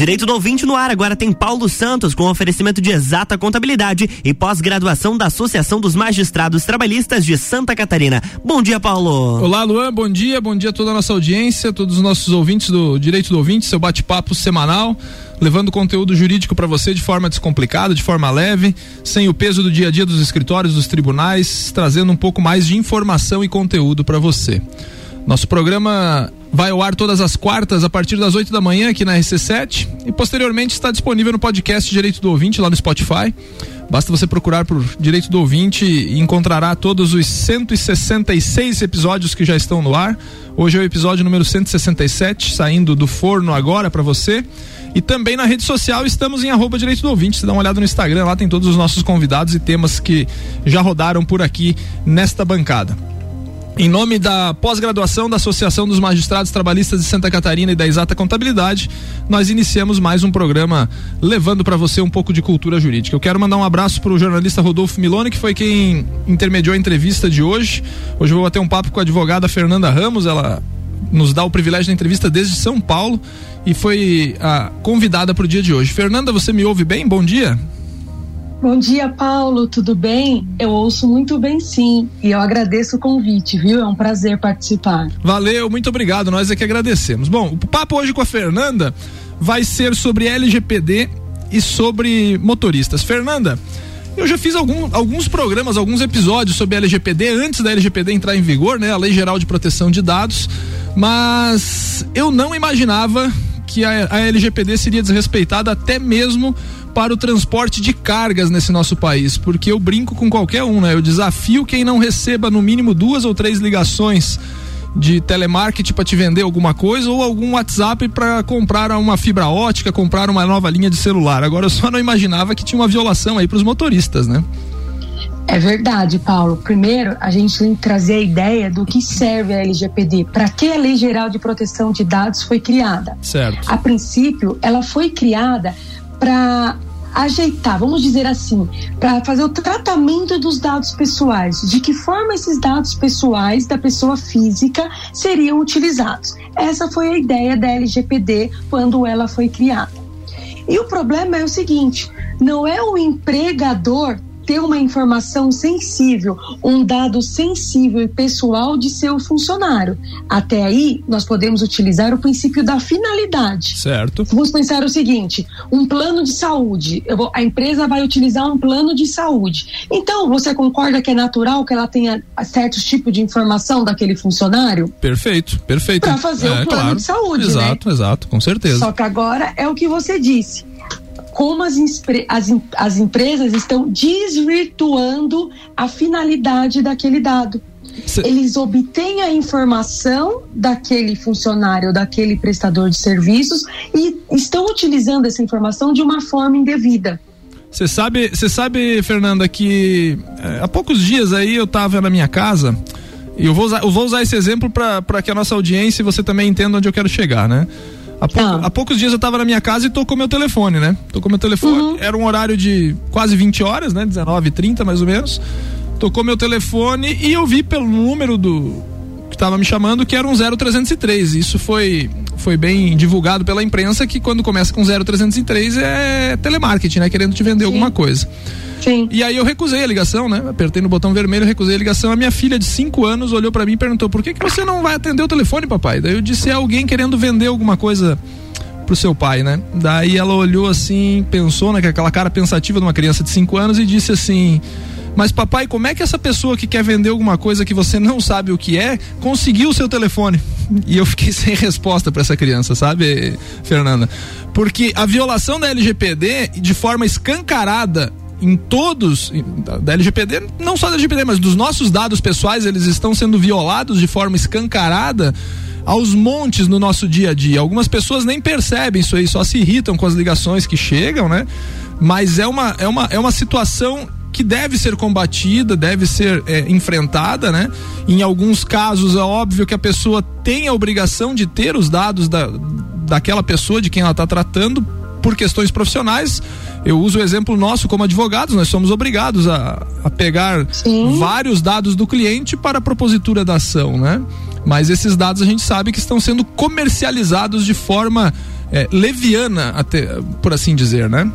Direito do ouvinte no ar agora tem Paulo Santos com oferecimento de exata contabilidade e pós-graduação da Associação dos Magistrados Trabalhistas de Santa Catarina. Bom dia, Paulo. Olá, Luan. Bom dia. Bom dia a toda a nossa audiência, todos os nossos ouvintes do Direito do Ouvinte, seu bate-papo semanal, levando conteúdo jurídico para você de forma descomplicada, de forma leve, sem o peso do dia a dia dos escritórios, dos tribunais, trazendo um pouco mais de informação e conteúdo para você. Nosso programa vai ao ar todas as quartas a partir das 8 da manhã aqui na RC7 e posteriormente está disponível no podcast Direito do Ouvinte lá no Spotify. Basta você procurar por Direito do Ouvinte e encontrará todos os 166 episódios que já estão no ar. Hoje é o episódio número 167, saindo do forno agora para você. E também na rede social estamos em arroba Direito do Ouvinte. Você dá uma olhada no Instagram, lá tem todos os nossos convidados e temas que já rodaram por aqui nesta bancada. Em nome da pós-graduação da Associação dos Magistrados Trabalhistas de Santa Catarina e da Exata Contabilidade, nós iniciamos mais um programa levando para você um pouco de cultura jurídica. Eu quero mandar um abraço para o jornalista Rodolfo Milone, que foi quem intermediou a entrevista de hoje. Hoje eu vou bater um papo com a advogada Fernanda Ramos, ela nos dá o privilégio da entrevista desde São Paulo e foi a convidada para o dia de hoje. Fernanda, você me ouve bem? Bom dia. Bom dia, Paulo, tudo bem? Eu ouço muito bem, sim, e eu agradeço o convite, viu? É um prazer participar. Valeu, muito obrigado, nós é que agradecemos. Bom, o papo hoje com a Fernanda vai ser sobre LGPD e sobre motoristas. Fernanda, eu já fiz algum, alguns programas, alguns episódios sobre LGPD antes da LGPD entrar em vigor, né? A Lei Geral de Proteção de Dados, mas eu não imaginava que a, a LGPD seria desrespeitada até mesmo para o transporte de cargas nesse nosso país, porque eu brinco com qualquer um, né? Eu desafio quem não receba no mínimo duas ou três ligações de telemarketing para te vender alguma coisa ou algum WhatsApp para comprar uma fibra ótica, comprar uma nova linha de celular. Agora eu só não imaginava que tinha uma violação aí para os motoristas, né? É verdade, Paulo. Primeiro, a gente tem que trazer a ideia do que serve a LGPD, para que a Lei Geral de Proteção de Dados foi criada. Certo. A princípio, ela foi criada para ajeitar, vamos dizer assim, para fazer o tratamento dos dados pessoais. De que forma esses dados pessoais da pessoa física seriam utilizados? Essa foi a ideia da LGPD quando ela foi criada. E o problema é o seguinte: não é o empregador ter uma informação sensível, um dado sensível e pessoal de seu funcionário. Até aí, nós podemos utilizar o princípio da finalidade. Certo. Vamos pensar o seguinte: um plano de saúde. Vou, a empresa vai utilizar um plano de saúde. Então, você concorda que é natural que ela tenha certos tipos de informação daquele funcionário? Perfeito, perfeito. Para fazer é, o plano claro. de saúde. Exato, né? exato, com certeza. Só que agora é o que você disse como as, as, as empresas estão desvirtuando a finalidade daquele dado. Cê... Eles obtêm a informação daquele funcionário, daquele prestador de serviços e estão utilizando essa informação de uma forma indevida. Você sabe, você sabe, Fernanda, que é, há poucos dias aí eu estava na minha casa e eu vou usar, eu vou usar esse exemplo para que a nossa audiência e você também entenda onde eu quero chegar, né? Há, pou, ah. há, poucos dias eu tava na minha casa e tocou meu telefone, né? Tocou meu telefone. Uhum. Era um horário de quase 20 horas, né? 19 30 mais ou menos. Tocou meu telefone e eu vi pelo número do que tava me chamando que era um 0303. Isso foi foi bem divulgado pela imprensa que quando começa com 0303 é telemarketing, né? Querendo te vender Sim. alguma coisa. Sim. E aí eu recusei a ligação, né? Apertei no botão vermelho, recusei a ligação. A minha filha de 5 anos olhou para mim e perguntou: por que, que você não vai atender o telefone, papai? Daí eu disse: é alguém querendo vender alguma coisa pro seu pai, né? Daí ela olhou assim, pensou naquela né, cara pensativa de uma criança de 5 anos e disse assim: mas papai, como é que essa pessoa que quer vender alguma coisa que você não sabe o que é, conseguiu o seu telefone? E eu fiquei sem resposta para essa criança, sabe, Fernanda? Porque a violação da LGPD, de forma escancarada, em todos da LGPD, não só da LGPD, mas dos nossos dados pessoais, eles estão sendo violados de forma escancarada aos montes no nosso dia a dia. Algumas pessoas nem percebem isso aí, só se irritam com as ligações que chegam, né? Mas é uma, é uma, é uma situação que deve ser combatida, deve ser é, enfrentada, né? Em alguns casos é óbvio que a pessoa tem a obrigação de ter os dados da, daquela pessoa de quem ela está tratando por questões profissionais. Eu uso o exemplo nosso como advogados, nós somos obrigados a, a pegar Sim. vários dados do cliente para a propositura da ação, né? Mas esses dados a gente sabe que estão sendo comercializados de forma é, leviana, até, por assim dizer, né?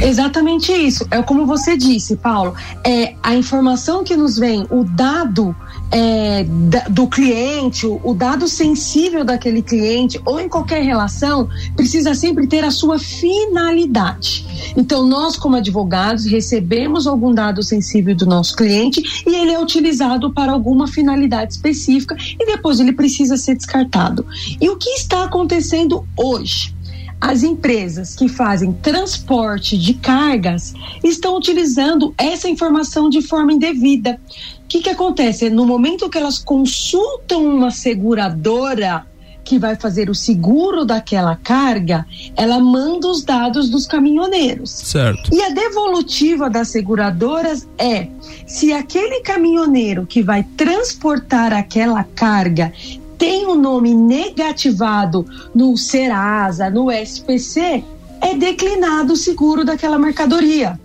Exatamente isso. É como você disse, Paulo. É a informação que nos vem, o dado é, do cliente, o dado sensível daquele cliente ou em qualquer relação precisa sempre ter a sua finalidade. Então, nós, como advogados, recebemos algum dado sensível do nosso cliente e ele é utilizado para alguma finalidade específica e depois ele precisa ser descartado. E o que está acontecendo hoje? As empresas que fazem transporte de cargas estão utilizando essa informação de forma indevida. O que, que acontece? No momento que elas consultam uma seguradora que vai fazer o seguro daquela carga, ela manda os dados dos caminhoneiros. Certo. E a devolutiva das seguradoras é se aquele caminhoneiro que vai transportar aquela carga tem o um nome negativado no Serasa, no SPC, é declinado o seguro daquela mercadoria.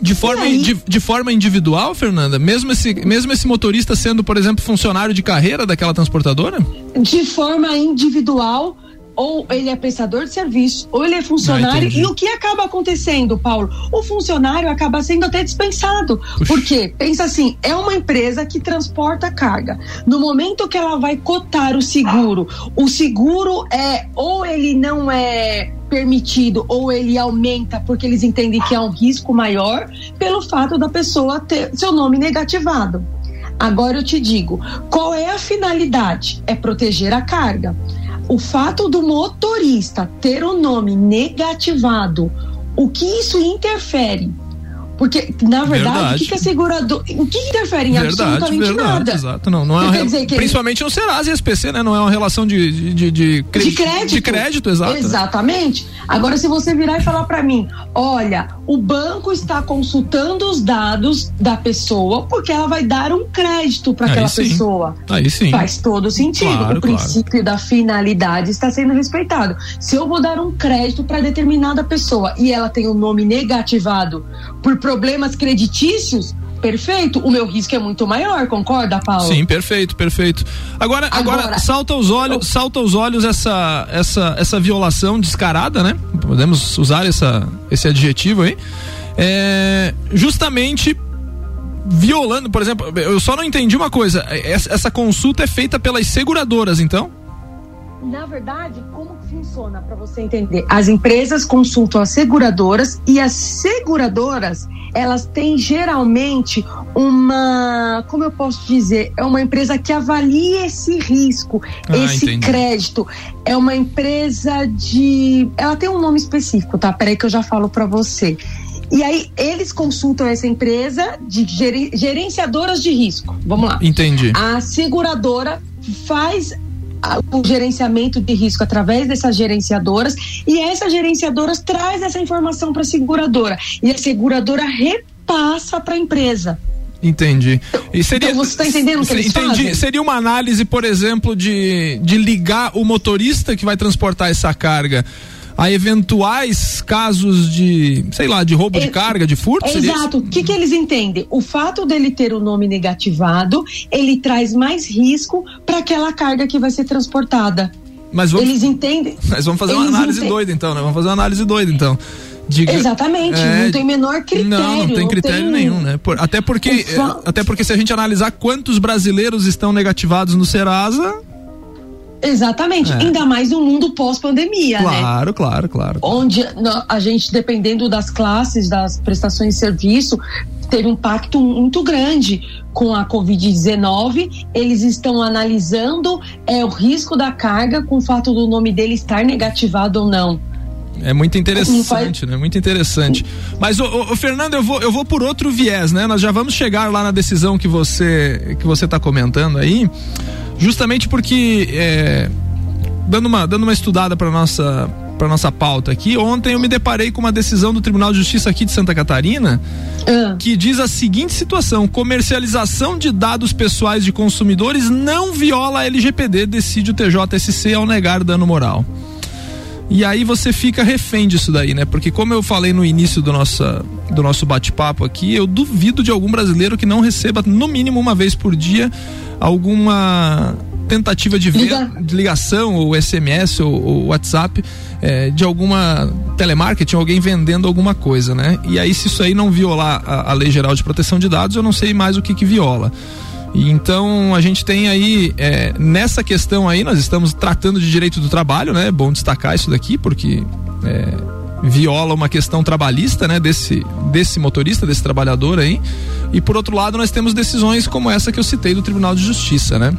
De forma, aí, de, de, forma individual, Fernanda? Mesmo esse, mesmo esse motorista sendo, por exemplo, funcionário de carreira daquela transportadora? De forma individual, ou ele é prestador de serviço, ou ele é funcionário. Ah, e o que acaba acontecendo, Paulo? O funcionário acaba sendo até dispensado. Porque, pensa assim, é uma empresa que transporta carga. No momento que ela vai cotar o seguro, o seguro é ou ele não é permitido ou ele aumenta porque eles entendem que é um risco maior pelo fato da pessoa ter seu nome negativado. Agora eu te digo, qual é a finalidade? É proteger a carga o fato do motorista ter o nome negativado, o que isso interfere? Porque, na verdade, verdade. o que, que é segurador. O que interfere em verdade, absolutamente verdade, nada? Exato, não. não é uma, dizer que principalmente no Serasa e SPC, né? Não é uma relação de, de, de, de, de crédito. De crédito, exato. Exatamente. Agora, se você virar e falar para mim, olha, o banco está consultando os dados da pessoa porque ela vai dar um crédito para aquela sim. pessoa. Aí sim. Faz todo sentido. Claro, o princípio claro. da finalidade está sendo respeitado. Se eu vou dar um crédito para determinada pessoa e ela tem o um nome negativado por problemas credícios, perfeito, o meu risco é muito maior, concorda, Paulo? Sim, perfeito, perfeito. Agora, agora, agora salta os olhos, salta os olhos essa, essa, essa violação descarada, né? Podemos usar essa, esse adjetivo aí. É, justamente violando, por exemplo, eu só não entendi uma coisa. Essa, essa consulta é feita pelas seguradoras, então? Na verdade, como funciona para você entender? As empresas consultam as seguradoras e as seguradoras elas têm geralmente uma, como eu posso dizer, é uma empresa que avalia esse risco, ah, esse entendi. crédito. É uma empresa de, ela tem um nome específico, tá? Peraí que eu já falo para você. E aí eles consultam essa empresa de gerenciadoras de risco. Vamos lá. Entendi. A seguradora faz o gerenciamento de risco através dessas gerenciadoras e essas gerenciadoras traz essa informação para a seguradora e a seguradora repassa para a empresa. Entendi. E seria, então você está entendendo o que eles entendi. Fazem? Seria uma análise, por exemplo, de, de ligar o motorista que vai transportar essa carga a eventuais casos de, sei lá, de roubo é, de carga, de furto? Exato. O que, que eles entendem? O fato dele ter o nome negativado, ele traz mais risco para aquela carga que vai ser transportada. Mas vamos, eles entendem. Mas vamos fazer uma análise entendem. doida então, né? Vamos fazer uma análise doida então. Diga, Exatamente, é, não tem menor critério. Não, não tem critério tem... nenhum, né? Por, até porque, até porque se a gente analisar quantos brasileiros estão negativados no Serasa, Exatamente, é. ainda mais no mundo pós-pandemia, claro, né? Claro, claro, claro. Onde a gente, dependendo das classes, das prestações de serviço, teve um impacto muito grande com a Covid-19. Eles estão analisando é, o risco da carga com o fato do nome dele estar negativado ou não. É muito interessante, né? Muito interessante. Mas, o Fernando, eu vou, eu vou por outro viés, né? Nós já vamos chegar lá na decisão que você que você está comentando aí, justamente porque é, dando uma dando uma estudada para nossa para nossa pauta aqui. Ontem eu me deparei com uma decisão do Tribunal de Justiça aqui de Santa Catarina uh. que diz a seguinte situação: comercialização de dados pessoais de consumidores não viola a LGPD, decide o TJSC ao negar dano moral. E aí você fica refém disso daí, né? Porque como eu falei no início do, nossa, do nosso bate-papo aqui, eu duvido de algum brasileiro que não receba no mínimo uma vez por dia alguma tentativa de, de ligação, ou SMS, ou, ou WhatsApp, é, de alguma telemarketing, alguém vendendo alguma coisa, né? E aí, se isso aí não violar a, a Lei Geral de Proteção de Dados, eu não sei mais o que, que viola. Então a gente tem aí é, nessa questão aí nós estamos tratando de direito do trabalho, né? É bom destacar isso daqui porque é, viola uma questão trabalhista, né? Desse desse motorista, desse trabalhador aí. E por outro lado nós temos decisões como essa que eu citei do Tribunal de Justiça, né?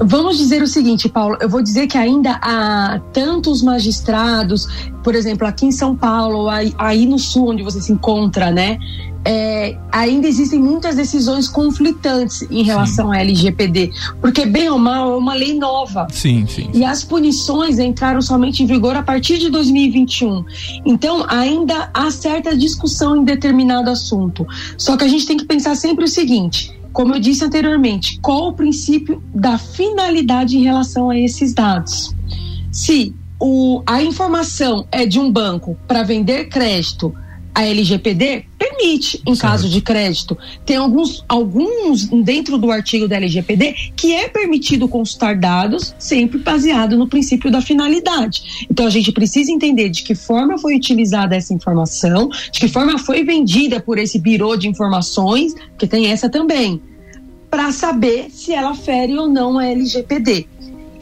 Vamos dizer o seguinte, Paulo, eu vou dizer que ainda há tantos magistrados, por exemplo, aqui em São Paulo, aí, aí no sul, onde você se encontra, né? É, ainda existem muitas decisões conflitantes em relação sim. à LGPD, porque bem ou mal é uma lei nova. Sim, sim. E as punições entraram somente em vigor a partir de 2021. Então, ainda há certa discussão em determinado assunto. Só que a gente tem que pensar sempre o seguinte: como eu disse anteriormente, qual o princípio da finalidade em relação a esses dados? Se o, a informação é de um banco para vender crédito, a LGPD permite em certo. caso de crédito. Tem alguns, alguns dentro do artigo da LGPD que é permitido consultar dados, sempre baseado no princípio da finalidade. Então a gente precisa entender de que forma foi utilizada essa informação, de que forma foi vendida por esse birô de informações, que tem essa também, para saber se ela fere ou não a LGPD.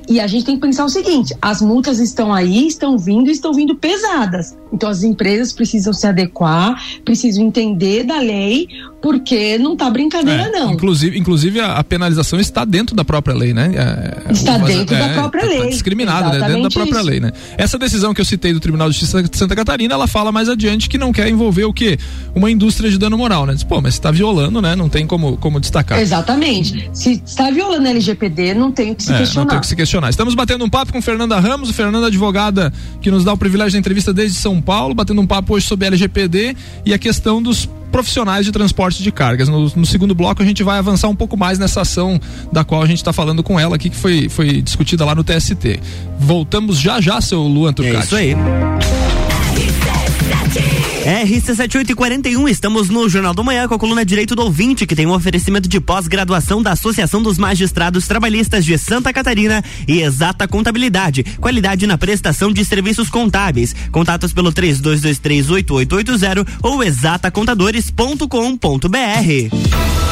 E a gente tem que pensar o seguinte: as multas estão aí, estão vindo e estão vindo pesadas. Então as empresas precisam se adequar, precisam entender da lei, porque não tá brincadeira, é, não. Inclusive, inclusive a, a, penalização está dentro da própria lei, né? É, está o, dentro é, da própria tá, lei. Tá discriminada, né? Dentro da própria isso. lei, né? Essa decisão que eu citei do Tribunal de Justiça de Santa Catarina, ela fala mais adiante que não quer envolver o quê? Uma indústria de dano moral, né? Diz, pô, mas está violando, né? Não tem como, como destacar. Exatamente. Se está violando a LGPD, não tem o que se é, questionar. Não tem o que se questionar. Estamos batendo um papo com Fernanda Ramos, Fernanda advogada que nos dá o privilégio da entrevista desde São Paulo, batendo um papo hoje sobre LGPD e a questão dos profissionais de transporte de cargas. No, no, segundo bloco a gente vai avançar um pouco mais nessa ação da qual a gente está falando com ela aqui, que foi, foi discutida lá no TST. Voltamos já já, seu Luan Turcati. É isso aí. RC7841, estamos no Jornal do Manhã com a coluna Direito do Ouvinte, que tem um oferecimento de pós-graduação da Associação dos Magistrados Trabalhistas de Santa Catarina e Exata Contabilidade. Qualidade na prestação de serviços contábeis. Contatos pelo 32238880 ou exatacontadores.com.br.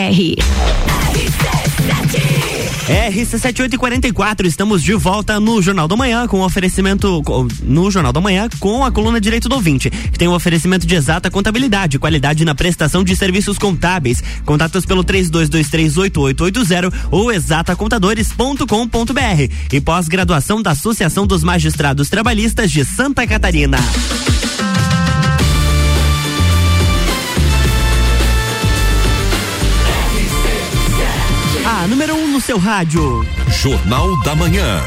RC7844, estamos de volta no Jornal da Manhã com oferecimento no Jornal da Manhã com a coluna Direito do Ouvinte, que tem um oferecimento de exata contabilidade, qualidade na prestação de serviços contábeis. Contatos pelo 32238880 ou exatacontadores.com.br e pós-graduação da Associação dos Magistrados Trabalhistas de Santa Catarina. No seu rádio. Jornal da Manhã.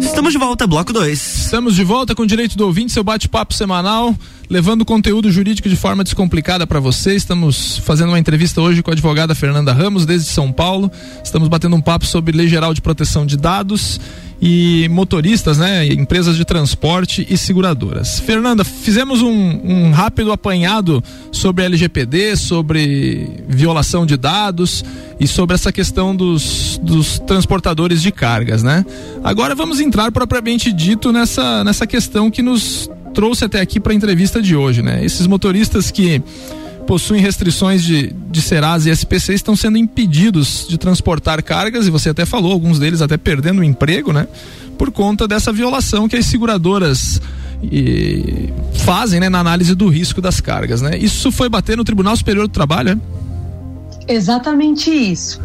Estamos de volta, bloco 2. Estamos de volta com o direito do ouvinte, seu bate-papo semanal, levando conteúdo jurídico de forma descomplicada para você. Estamos fazendo uma entrevista hoje com a advogada Fernanda Ramos, desde São Paulo. Estamos batendo um papo sobre lei geral de proteção de dados e motoristas, né? Empresas de transporte e seguradoras. Fernanda, fizemos um, um rápido apanhado sobre LGPD, sobre violação de dados e sobre essa questão dos, dos transportadores de cargas, né? Agora vamos entrar propriamente dito nessa, nessa questão que nos trouxe até aqui para a entrevista de hoje, né? Esses motoristas que possuem restrições de, de Serasa e SPC estão sendo impedidos de transportar cargas, e você até falou, alguns deles até perdendo o emprego, né? Por conta dessa violação que as seguradoras e, fazem né, na análise do risco das cargas, né? Isso foi bater no Tribunal Superior do Trabalho, né? Exatamente isso.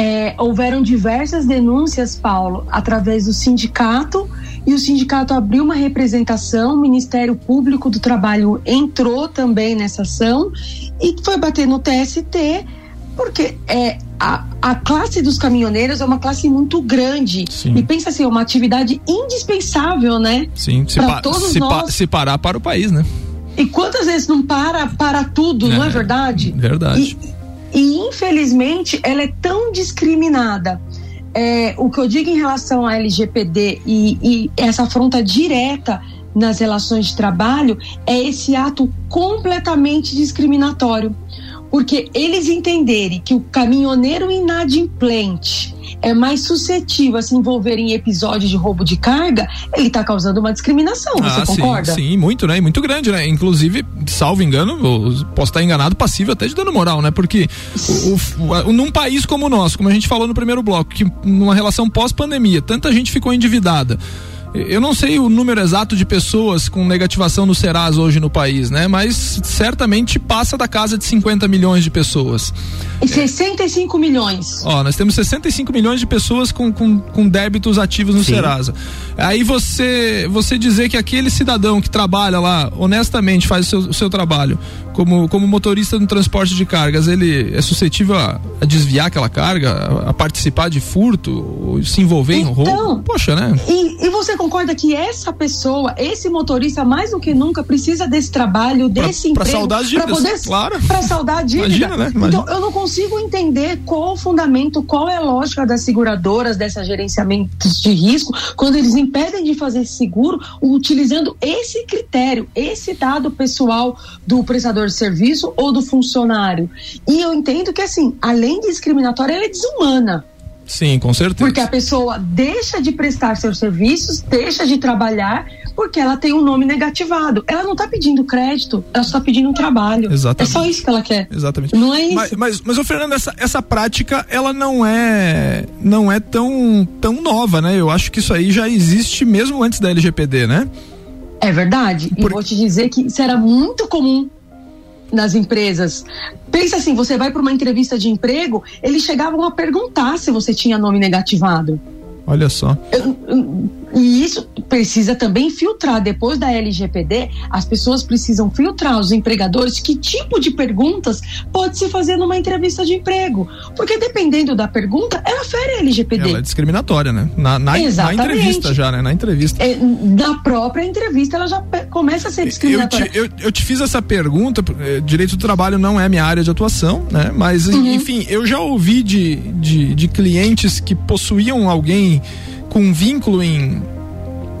É, houveram diversas denúncias, Paulo, através do sindicato e o sindicato abriu uma representação, o Ministério Público do Trabalho entrou também nessa ação e foi bater no TST, porque é, a, a classe dos caminhoneiros é uma classe muito grande. Sim. E pensa assim, é uma atividade indispensável, né? Sim, se, pa todos se, nós. Pa se parar para o país, né? E quantas vezes não para para tudo, é, não é verdade? Verdade. E, e infelizmente ela é tão discriminada é, o que eu digo em relação à LGPD e, e essa afronta direta nas relações de trabalho é esse ato completamente discriminatório. Porque eles entenderem que o caminhoneiro inadimplente é mais suscetível a se envolver em episódios de roubo de carga, ele está causando uma discriminação. Você ah, concorda? Sim, sim, muito, né? Muito grande, né? Inclusive, salvo engano, posso estar enganado, passível até de dano moral, né? Porque o, o, num país como o nosso, como a gente falou no primeiro bloco, que numa relação pós-pandemia, tanta gente ficou endividada eu não sei o número exato de pessoas com negativação no Serasa hoje no país, né? Mas certamente passa da casa de 50 milhões de pessoas. E 65 é. milhões. Ó, nós temos 65 milhões de pessoas com, com, com débitos ativos no Sim. Serasa. Aí você, você dizer que aquele cidadão que trabalha lá, honestamente, faz o seu, o seu trabalho, como, como motorista no transporte de cargas, ele é suscetível a, a desviar aquela carga, a, a, participar de furto, se envolver então, em roubo? Poxa, né? E, e, você concorda que essa pessoa, esse motorista, mais do que nunca, precisa desse trabalho, desse pra, emprego, para poder claro. para saudar a dívida? Imagina, né? Imagina. Então, eu não consigo entender qual o fundamento, qual é a lógica das seguradoras, dessa gerenciamento de risco, quando eles impedem de fazer seguro utilizando esse critério, esse dado pessoal do prestador de serviço ou do funcionário. E eu entendo que, assim, além de discriminatória, ela é desumana. Sim, com certeza. Porque a pessoa deixa de prestar seus serviços, deixa de trabalhar, porque ela tem um nome negativado. Ela não está pedindo crédito, ela só está pedindo um trabalho. Exatamente. É só isso que ela quer. Exatamente. Não é isso. Mas, mas, mas Fernando, essa, essa prática, ela não é não é tão, tão nova, né? Eu acho que isso aí já existe mesmo antes da LGPD, né? É verdade. Por... E vou te dizer que isso era muito comum nas empresas. Pensa assim, você vai para uma entrevista de emprego, eles chegavam a perguntar se você tinha nome negativado. Olha só. E isso precisa também filtrar. Depois da LGPD, as pessoas precisam filtrar os empregadores que tipo de perguntas pode se fazer numa entrevista de emprego. Porque dependendo da pergunta, ela fere a LGPD. Ela é discriminatória, né? Na, na, na entrevista já, né? Na entrevista. É, na própria entrevista, ela já começa a ser discriminatória. Eu te, eu, eu te fiz essa pergunta, eh, direito do trabalho não é minha área de atuação, né? Mas, uhum. enfim, eu já ouvi de, de, de clientes que possuíam alguém com vínculo em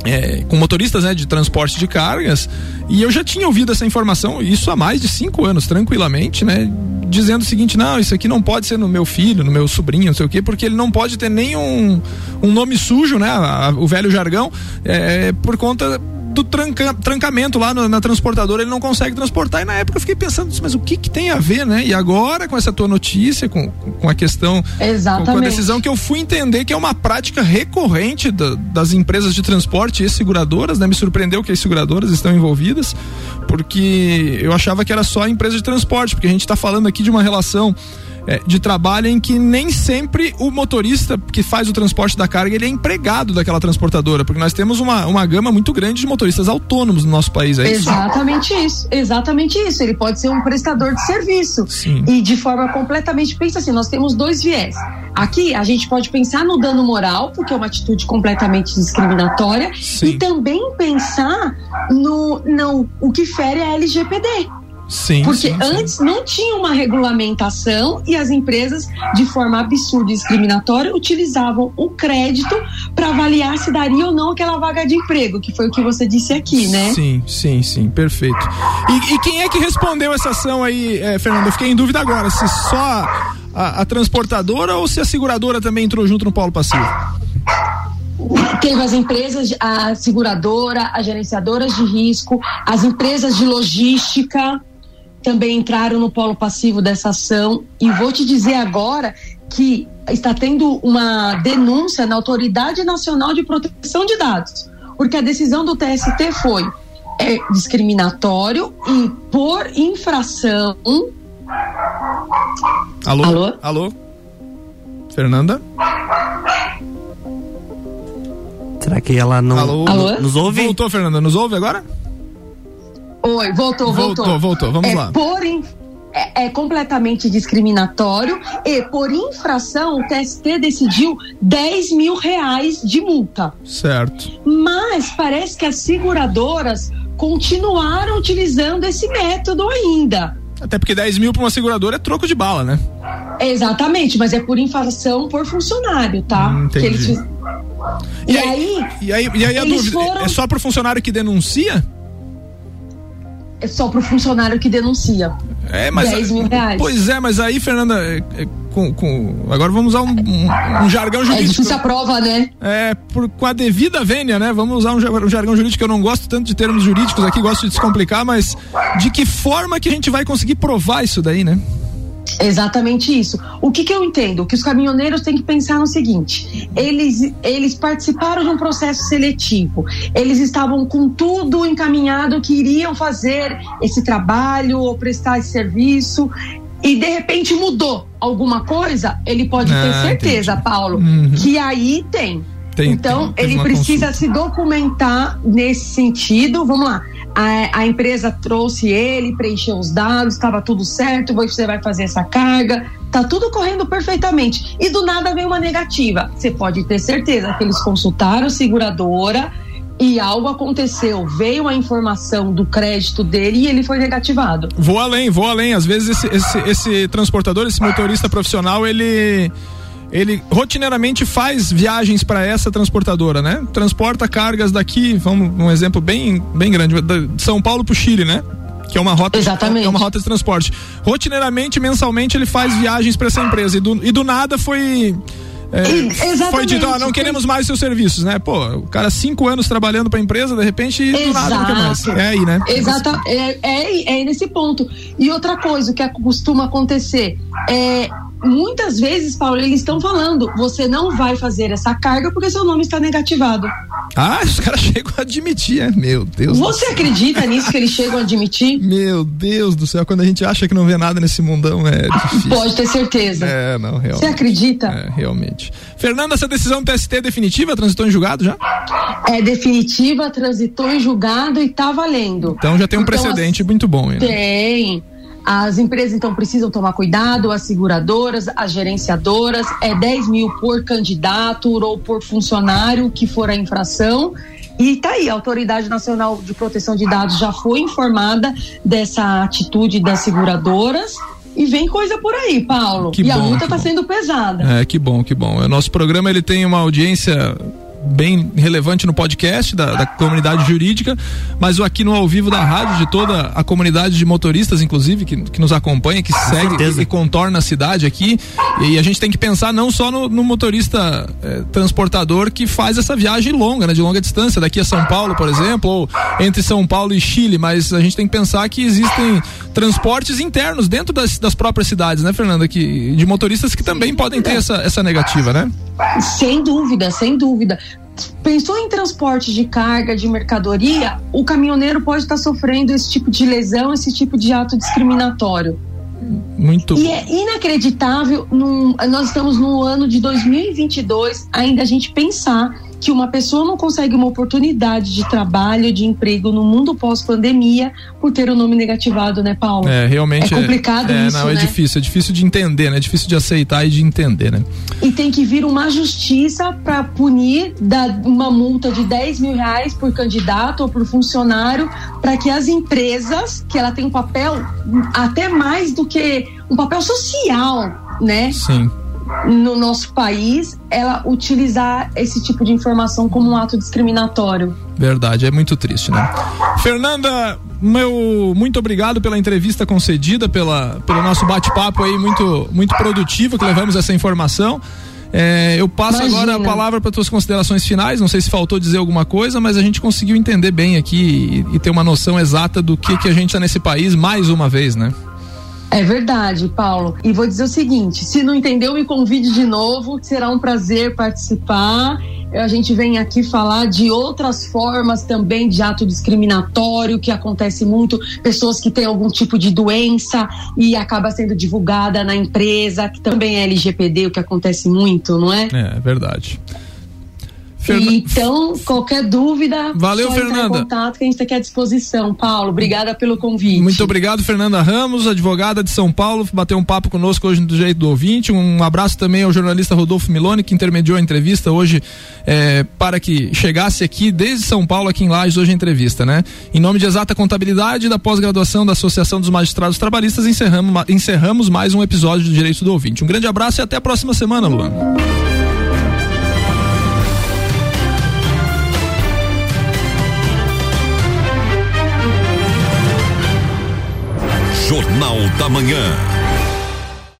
é, com motoristas né, de transporte de cargas e eu já tinha ouvido essa informação isso há mais de cinco anos tranquilamente né dizendo o seguinte não isso aqui não pode ser no meu filho no meu sobrinho não sei o quê porque ele não pode ter nenhum um nome sujo né o velho jargão é, por conta do tranca, trancamento lá no, na transportadora, ele não consegue transportar. E na época eu fiquei pensando, mas o que, que tem a ver, né? E agora, com essa tua notícia, com, com a questão, Exatamente. com a decisão que eu fui entender que é uma prática recorrente da, das empresas de transporte e seguradoras, né? Me surpreendeu que as seguradoras estão envolvidas, porque eu achava que era só a empresa de transporte, porque a gente está falando aqui de uma relação é, de trabalho em que nem sempre o motorista que faz o transporte da carga ele é empregado daquela transportadora, porque nós temos uma, uma gama muito grande de motoristas autônomos no nosso país. É isso? Exatamente isso, exatamente isso. Ele pode ser um prestador de serviço Sim. e de forma completamente pensa assim. Nós temos dois viés. Aqui a gente pode pensar no dano moral, porque é uma atitude completamente discriminatória, Sim. e também pensar no, no o que fere a LGPD. Sim. Porque sim, sim. antes não tinha uma regulamentação e as empresas, de forma absurda e discriminatória, utilizavam o crédito para avaliar se daria ou não aquela vaga de emprego, que foi o que você disse aqui, né? Sim, sim, sim, perfeito. E, e quem é que respondeu essa ação aí, eh, Fernando? Eu fiquei em dúvida agora, se só a, a transportadora ou se a seguradora também entrou junto no polo passivo. Teve as empresas, a seguradora, as gerenciadoras de risco, as empresas de logística também entraram no polo passivo dessa ação. E vou te dizer agora que está tendo uma denúncia na Autoridade Nacional de Proteção de Dados, porque a decisão do TST foi é, discriminatório e por infração. Alô? Alô? Alô? Fernanda? Será que ela não Alô? Alô? nos ouve? Voltou, Fernanda? Nos ouve agora? Oi, voltou, voltou. Voltou, voltou. Vamos é lá. Por in- é, é completamente discriminatório e por infração o TST decidiu 10 mil reais de multa. Certo. Mas parece que as seguradoras continuaram utilizando esse método ainda. Até porque 10 mil para uma seguradora é troco de bala, né? Exatamente, mas é por infração por funcionário, tá? Hum, Que entendi. eles E, E aí, aí, e aí, e aí a dúvida, foram- é só pro funcionário que denuncia? É só pro funcionário que denuncia. É, mas 10 mil reais. Pois é, mas aí, Fernanda, é, é, com, com- agora vamos usar um, um- um jargão É jurídico. difícil a prova, né? É, por, com a devida vênia, né? Vamos usar um, um jargão jurídico. Eu não gosto tanto de termos jurídicos aqui, gosto de descomplicar, mas de que forma que a gente vai conseguir provar isso daí, né? Exatamente isso. O que, que eu entendo? Que os caminhoneiros têm que pensar no seguinte: eles, eles participaram de um processo seletivo, eles estavam com tudo encaminhado que iriam fazer esse trabalho ou prestar esse serviço. E de repente mudou alguma coisa, ele pode Ah, ter certeza, entendi. Paulo, Uhum. que aí tem. Tem- então, tem- ele precisa consulta. se documentar nesse sentido. Vamos lá. A, a empresa trouxe ele, preencheu os dados, estava tudo certo, você vai fazer essa carga, tá tudo correndo perfeitamente. E do nada vem uma negativa. Você pode ter certeza que eles consultaram a seguradora e algo aconteceu. Veio a informação do crédito dele e ele foi negativado. Vou além, vou além. Às vezes esse, esse, esse transportador, esse motorista profissional, ele ele rotineiramente faz viagens para essa transportadora, né? Transporta cargas daqui, vamos um exemplo bem bem grande, de São Paulo para o Chile, né? Que é uma rota, Exatamente. é uma rota de transporte. Rotineiramente, mensalmente, ele faz viagens para essa empresa e do, e do nada foi é, foi dito, ah, não queremos mais seus serviços, né? Pô, o cara cinco anos trabalhando para a empresa, de repente, do nada não quer mais. Exato. É aí, né? Exata, é, é, é nesse ponto. E outra coisa que costuma acontecer é. Muitas vezes, Paulo, eles estão falando: você não vai fazer essa carga porque seu nome está negativado. Ah, os caras chegam a admitir, é? Meu Deus. do Você acredita nisso que eles chegam a admitir? Meu Deus do céu, quando a gente acha que não vê nada nesse mundão, é difícil. Pode ter certeza. É, não, Você realmente. acredita? É, realmente. Fernanda, essa decisão do TST é definitiva? Transitou em julgado já? É definitiva, transitou em julgado e tá valendo. Então já tem um Então, precedente muito bom. Hein, né? Tem. As empresas então precisam tomar cuidado, as seguradoras, as gerenciadoras, é 10 mil por candidato ou por funcionário que for a infração. E tá aí, a Autoridade Nacional de Proteção de Dados já foi informada dessa atitude das seguradoras e vem coisa por aí, Paulo. Que e a bom, multa que tá bom. sendo pesada. É, que bom, que bom. O nosso programa ele tem uma audiência bem relevante no podcast da, da comunidade jurídica, mas o aqui no ao vivo da rádio de toda a comunidade de motoristas, inclusive, que, que nos acompanha, que segue certeza. e, contorna a cidade aqui. E a gente tem que pensar não só no, no motorista eh, transportador que faz essa viagem longa, né, de longa distância, daqui a São Paulo, por exemplo, ou entre São Paulo e Chile, mas a gente tem que pensar que existem transportes internos dentro das, das próprias cidades, né, Fernanda? Que, de motoristas que também podem ter essa, essa negativa, né? Sem dúvida, sem dúvida. Pensou em transporte de carga, de mercadoria, o caminhoneiro pode estar sofrendo esse tipo de lesão, esse tipo de ato discriminatório. Muito. E é inacreditável, num, nós estamos no ano de 2022, ainda a gente pensar que uma pessoa não consegue uma oportunidade de trabalho, de emprego no mundo pós-pandemia por ter o nome negativado, né, Paulo? É, realmente é complicado é, isso, não, é né? difícil, é difícil de entender, né? É difícil de aceitar e de entender, né? E tem que vir uma justiça para punir da, uma multa de 10 mil reais por candidato ou por funcionário, para que as empresas, que ela tem um papel até mais do que um papel social, né? Sim. No nosso país, ela utilizar esse tipo de informação como um ato discriminatório. Verdade, é muito triste, né? Fernanda, meu muito obrigado pela entrevista concedida, pela, pelo nosso bate-papo aí muito, muito produtivo que levamos essa informação. É, eu passo Imagina. agora a palavra para tuas considerações finais. Não sei se faltou dizer alguma coisa, mas a gente conseguiu entender bem aqui e, e ter uma noção exata do que, que a gente está nesse país mais uma vez, né? É verdade, Paulo. E vou dizer o seguinte: se não entendeu, me convide de novo. Será um prazer participar. A gente vem aqui falar de outras formas também de ato discriminatório que acontece muito, pessoas que têm algum tipo de doença e acaba sendo divulgada na empresa, que também é LGPD, o que acontece muito, não é? É, é verdade. Fernan... Então, qualquer dúvida, Valeu, Fernanda. contato que a gente está aqui à disposição. Paulo, obrigada pelo convite. Muito obrigado, Fernanda Ramos, advogada de São Paulo, bateu um papo conosco hoje no Direito do Ouvinte. Um abraço também ao jornalista Rodolfo Milone, que intermediou a entrevista hoje é, para que chegasse aqui desde São Paulo, aqui em Lages, hoje a entrevista, né? Em nome de Exata Contabilidade da pós-graduação da Associação dos Magistrados Trabalhistas, encerramos, encerramos mais um episódio do Direito do Ouvinte. Um grande abraço e até a próxima semana, Luan. Jornal da Manhã.